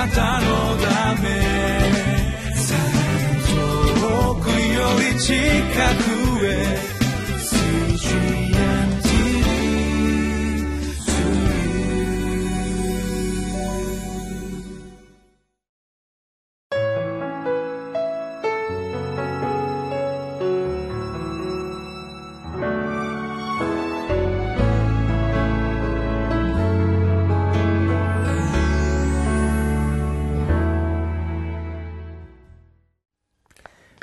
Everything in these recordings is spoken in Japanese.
なたのため。遠くより近く。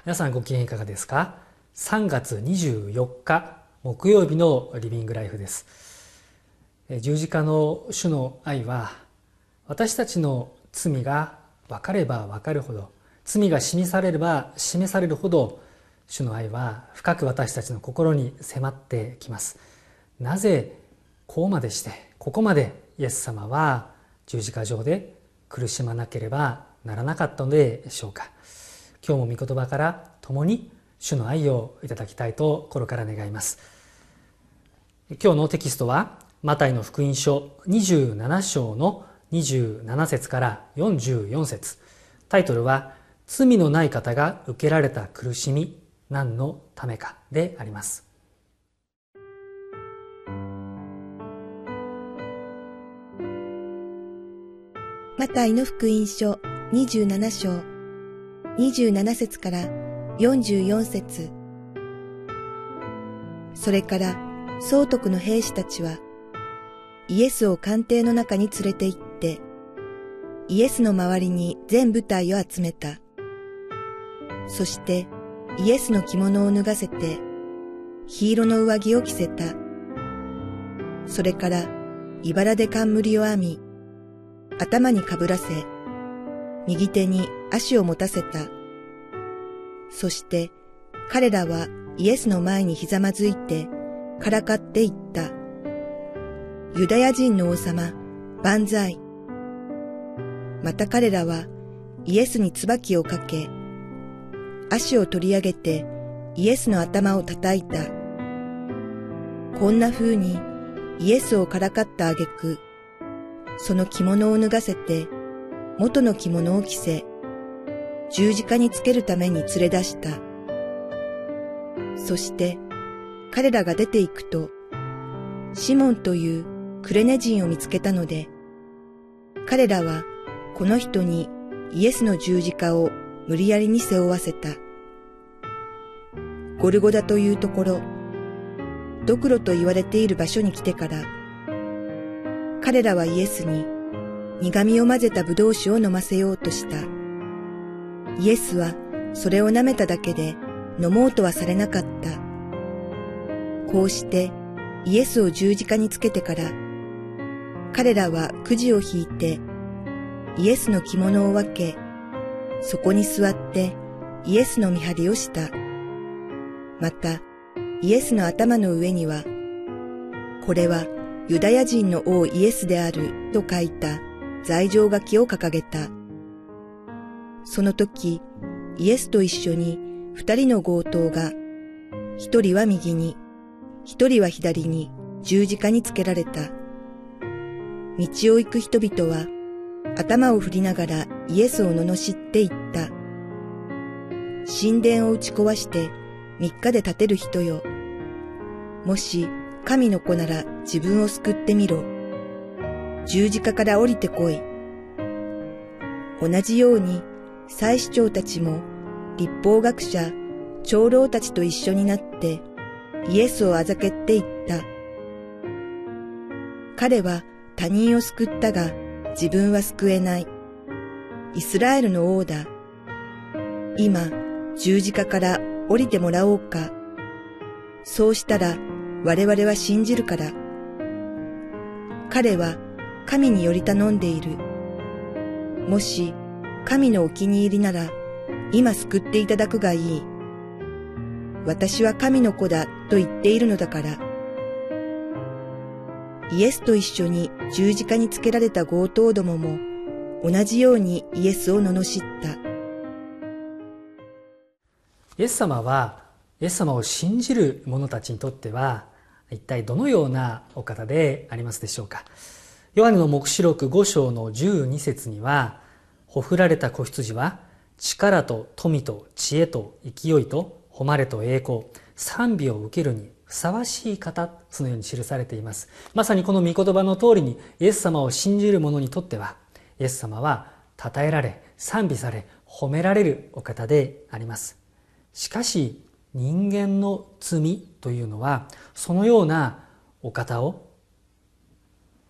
皆さんご機嫌いかがですか？3月24日木曜日のリビングライフです。十字架の主の愛は私たちの罪が分かれば分かるほど罪が示されれば示されるほど主の愛は深く私たちの心に迫ってきます。なぜこうまでしてここまでイエス様は十字架上で苦しまなければならなかったのでしょうか？今日も御言葉から共に主の愛をいただきたいと心から願います。今日のテキストはマタイの福音書27章の27節から44節。タイトルは罪のない方が受けられた苦しみ何のためかであります。マタイの福音書27章。27節から44節それから総督の兵士たちはイエスを官邸の中に連れて行ってイエスの周りに全部隊を集めた。そしてイエスの着物を脱がせて黄色の上着を着せた。それから茨で冠を編み頭にかぶらせ右手に足を持たせた。そして彼らはイエスの前にひざまずいてからかっていった。ユダヤ人の王様、万歳。また彼らはイエスに椿をかけ、足を取り上げてイエスの頭を叩いた。こんな風にイエスをからかった挙句、その着物を脱がせて元の着物を着せ、十字架につけるために連れ出した。そして彼らが出て行くと、シモンというクレネ人を見つけたので、彼らはこの人にイエスの十字架を無理やりに背負わせた。ゴルゴダというところ、ドクロと言われている場所に来てから、彼らはイエスに苦味を混ぜた葡萄酒を飲ませようとした。イエスはそれを舐めただけで飲もうとはされなかった。こうしてイエスを十字架につけてから、彼らはくじを引いてイエスの着物を分け、そこに座ってイエスの見張りをした。また、イエスの頭の上には、これはユダヤ人の王イエスであると書いた罪状書きを掲げた。その時、イエスと一緒に二人の強盗が、一人は右に、一人は左に十字架につけられた。道を行く人々は頭を振りながらイエスを罵って言った。神殿を打ち壊して三日で建てる人よ。もし神の子なら自分を救ってみろ。十字架から降りてこい。同じように、祭司長たちも、立法学者、長老たちと一緒になって、イエスをあざけって言った。彼は他人を救ったが、自分は救えない。イスラエルの王だ。今、十字架から降りてもらおうか。そうしたら、我々は信じるから。彼は神により頼んでいる。もし神のお気に入りなら今救っていただくがいい。私は神の子だと言っているのだから。イエスと一緒に十字架につけられた強盗どもも同じようにイエスを罵った。イエス様はイエス様を信じる者たちにとっては一体どのようなお方でありますでしょうか。ヨハネの黙示録5章の12節には、ほふられた子羊は力と富と知恵と勢いと誉れと栄光賛美を受けるにふさわしい方そのように記されています。まさにこの御言葉の通りにイエス様を信じる者にとってはイエス様は称えられ賛美され褒められるお方であります。しかし人間の罪というのはそのようなお方を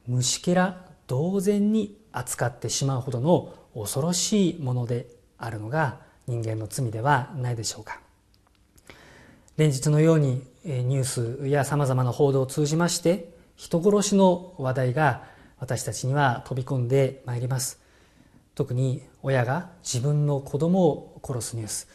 虫けら同然に扱ってしまうほどの恐ろしいものであるのが人間の罪ではないでしょうか。連日のようにニュースやさまざまな報道を通じまして人殺しの話題が私たちには飛び込んでまいります。特に親が自分の子供を殺すニュース。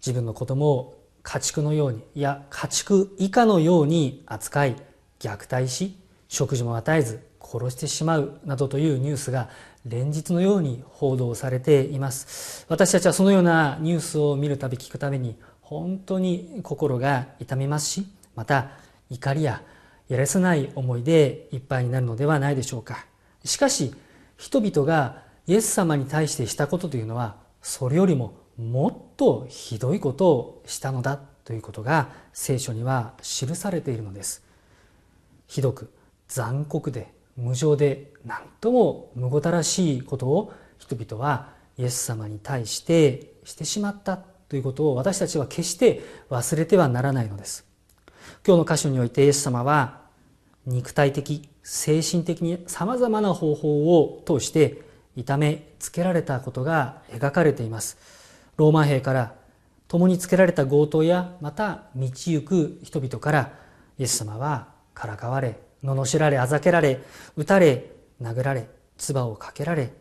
自分の子供を家畜のようにいや家畜以下のように扱い虐待し食事も与えず殺してしまうなどというニュースが連日のように報道されています。私たちはそのようなニュースを見るたび聞くたびに本当に心が痛みますしまた怒りややらせない思いでいっぱいになるのではないでしょうか。しかし人々がイエス様に対してしたことというのはそれよりももっとひどいことをしたのだということが聖書には記されているのです。ひどく残酷で無情で何ともむごたらしいことを人々はイエス様に対してしてしまったということを私たちは決して忘れてはならないのです。今日の箇所においてイエス様は肉体的精神的にさまざまな方法を通して痛めつけられたことが描かれています。ローマ兵から共につけられた強盗やまた道行く人々からイエス様はからかわれ罵られあざけられ打たれ殴られ唾をかけられ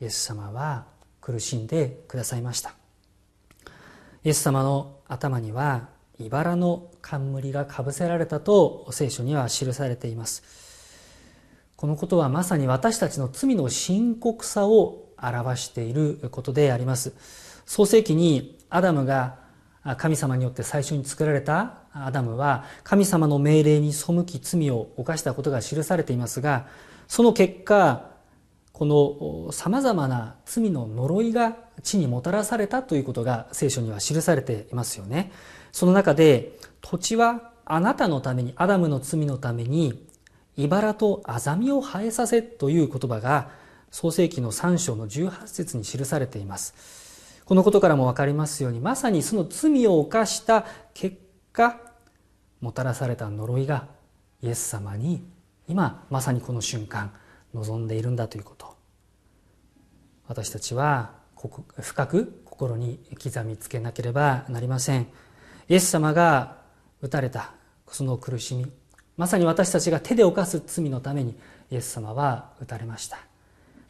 イエス様は苦しんでくださいました。イエス様の頭には茨の冠がかぶせられたと聖書には記されています。このことはまさに私たちの罪の深刻さを表していることであります。創世記にアダムが神様によって最初に作られたアダムは神様の命令に背き罪を犯したことが記されていますがその結果このさまざまな罪の呪いが地にもたらされたということが聖書には記されていますよね。その中で土地はあなたのためにアダムの罪のために茨とアザミを生えさせという言葉が創世紀の3章の18節に記されています。このことからもわかりますようにまさにその罪を犯した結果もたらされた呪いがイエス様に今まさにこの瞬間望んでいるんだということ。私たちは深く心に刻みつけなければなりません。イエス様が打たれたその苦しみまさに私たちが手で犯す罪のためにイエス様は打たれました。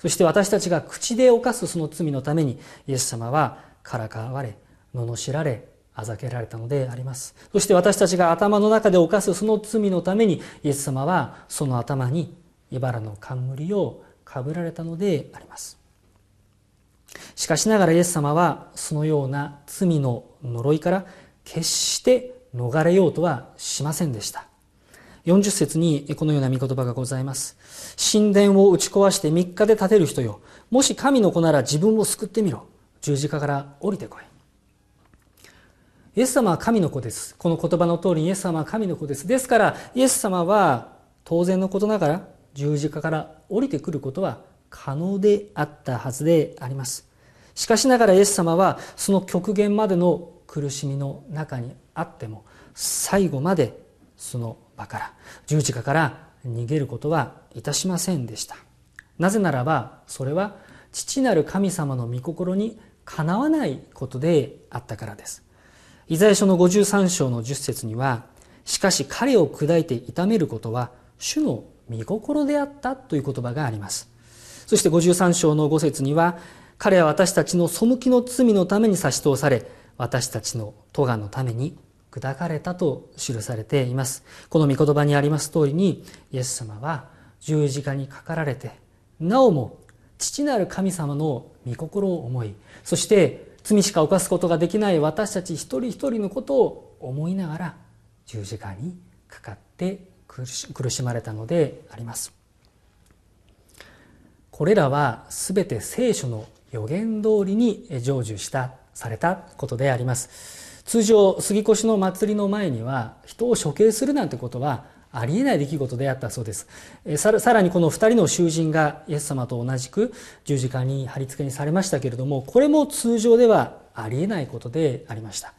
そして私たちが口で犯すその罪のためにイエス様はからかわれ罵られあざけられたのであります。そして私たちが頭の中で犯すその罪のためにイエス様はその頭に茨の冠をかぶられたのであります。しかしながらイエス様はそのような罪の呪いから決して逃れようとはしませんでした。40節にこのような御言葉がございます。神殿を打ち壊して3日で建てる人よ。もし神の子なら自分を救ってみろ。十字架から降りてこい。イエス様は神の子です。この言葉の通りイエス様は神の子です。ですからイエス様は当然のことながら十字架から降りてくることは可能であったはずであります。しかしながらイエス様はその極限までの苦しみの中にあっても最後までその場から十字架から逃げることはいたしませんでした。なぜならばそれは父なる神様の御心にかなわないことであったからです。イザヤ書の53章の10節にはしかし彼を砕いて痛めることは主の見心であったという言葉があります。そして53章の5節には彼は私たちの背きの罪のために差し通され私たちの咎のために砕かれたと記されています。この御言葉にあります通りにイエス様は十字架にかかられてなおも父なる神様の御心を思いそして罪しか犯すことができない私たち一人一人のことを思いながら十字架にかかって苦しまれたのであります。これらは全て聖書の予言通りに成就したされたことであります。通常杉越の祭りの前には人を処刑するなんてことはありえない出来事であったそうです。さらにこの二人の囚人がイエス様と同じく十字架に貼り付けにされましたけれどもこれも通常ではありえないことでありました。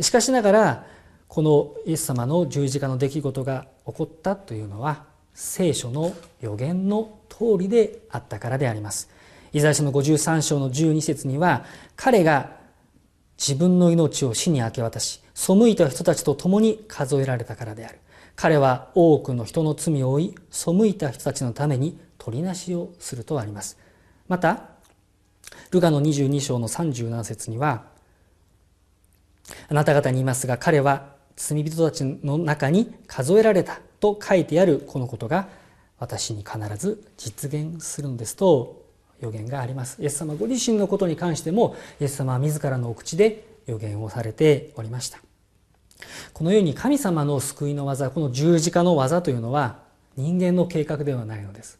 しかしながらこのイエス様の十字架の出来事が起こったというのは聖書の予言の通りであったからであります。イザヤ書の53章の12節には彼が自分の命を死に明け渡し背いた人たちと共に数えられたからである。彼は多くの人の罪を負い背いた人たちのために取りなしをするとあります。またルガの22章の37節にはあなた方に言いますが彼は罪人たちの中に数えられたと書いてあるこのことが私に必ず実現するんですと予言があります。イエス様ご自身のことに関してもイエス様は自らのお口で予言をされておりました。このように神様の救いの技この十字架の技というのは人間の計画ではないのです。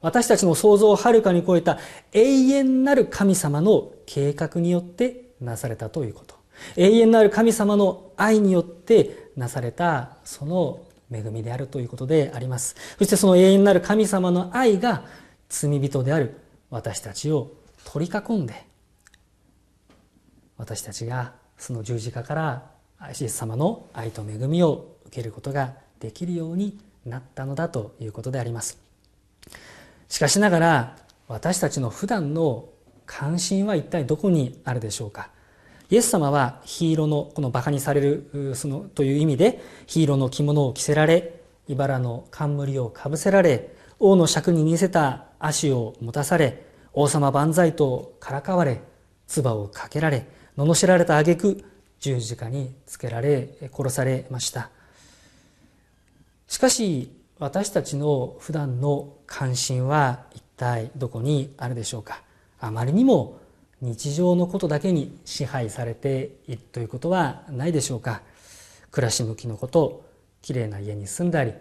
私たちの想像をはるかに超えた永遠なる神様の計画によってなされたということ。永遠なる神様の愛によってなされたその恵みであるということであります。そしてその永遠なる神様の愛が罪人である私たちを取り囲んで私たちがその十字架からイエス様の愛と恵みを受けることができるようになったのだということであります。しかしながら私たちの普段の関心は一体どこにあるでしょうか。イエス様はヒーローのこの馬鹿にされるそのという意味でヒーローの着物を着せられ茨の冠をかぶせられ王の尺に似せた足を持たされ王様万歳とからかわれ唾をかけられ罵られた挙句十字架につけられ殺されました。しかし私たちの普段の関心は一体どこにあるでしょうか。あまりにも日常のことだけに支配されているということはないでしょうか。暮らし向きのこときれいな家に住んだり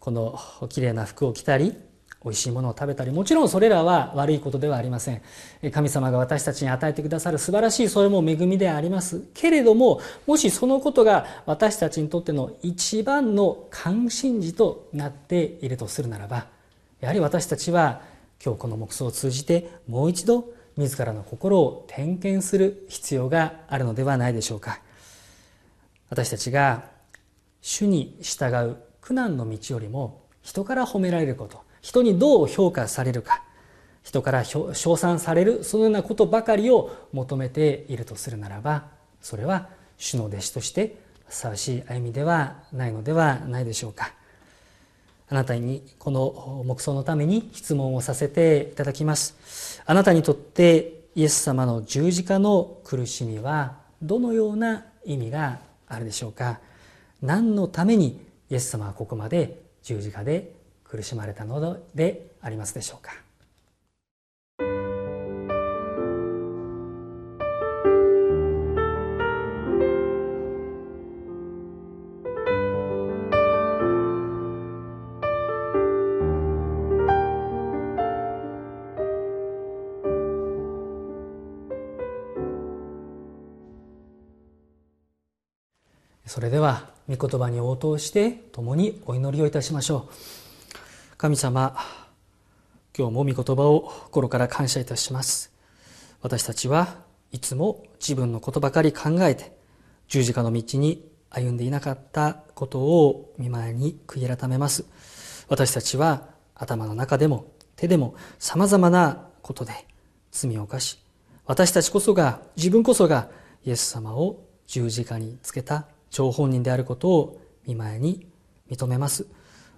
このきれいな服を着たり美味しいものを食べたりもちろんそれらは悪いことではありません。神様が私たちに与えてくださる素晴らしいそれも恵みであります。けれどももしそのことが私たちにとっての一番の関心事となっているとするならばやはり私たちは今日この黙想を通じてもう一度自らの心を点検する必要があるのではないでしょうか。私たちが主に従う苦難の道よりも人から褒められること人にどう評価されるか。人から称賛されるそのようなことばかりを求めているとするならばそれは主の弟子としてふさわしい歩みではないのではないでしょうか。あなたにこの黙想のために質問をさせていただきます。あなたにとってイエス様の十字架の苦しみはどのような意味があるでしょうか。何のためにイエス様はここまで十字架で苦しまれたのでありますでしょうか。それでは御言葉に応答して共にお祈りをいたしましょう。神様今日も御言葉を心から感謝いたします。私たちはいつも自分のことばかり考えて十字架の道に歩んでいなかったことを見舞いに悔い改めます。私たちは頭の中でも手でも様々なことで罪を犯し私たちこそが自分こそがイエス様を十字架につけた張本人であることを見舞いに認めます。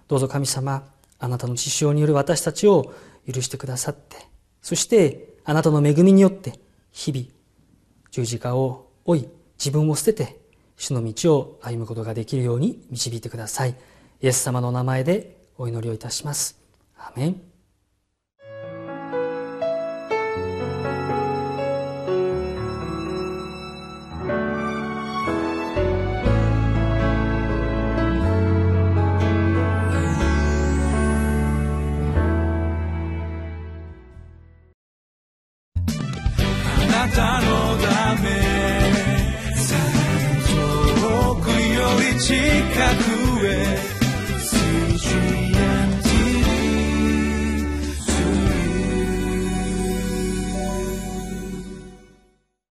どうぞ神様あなたの血潮による私たちを許してくださって、そしてあなたの恵みによって日々十字架を追い、自分を捨てて主の道を歩むことができるように導いてください。イエス様のお名前でお祈りをいたします。アメン。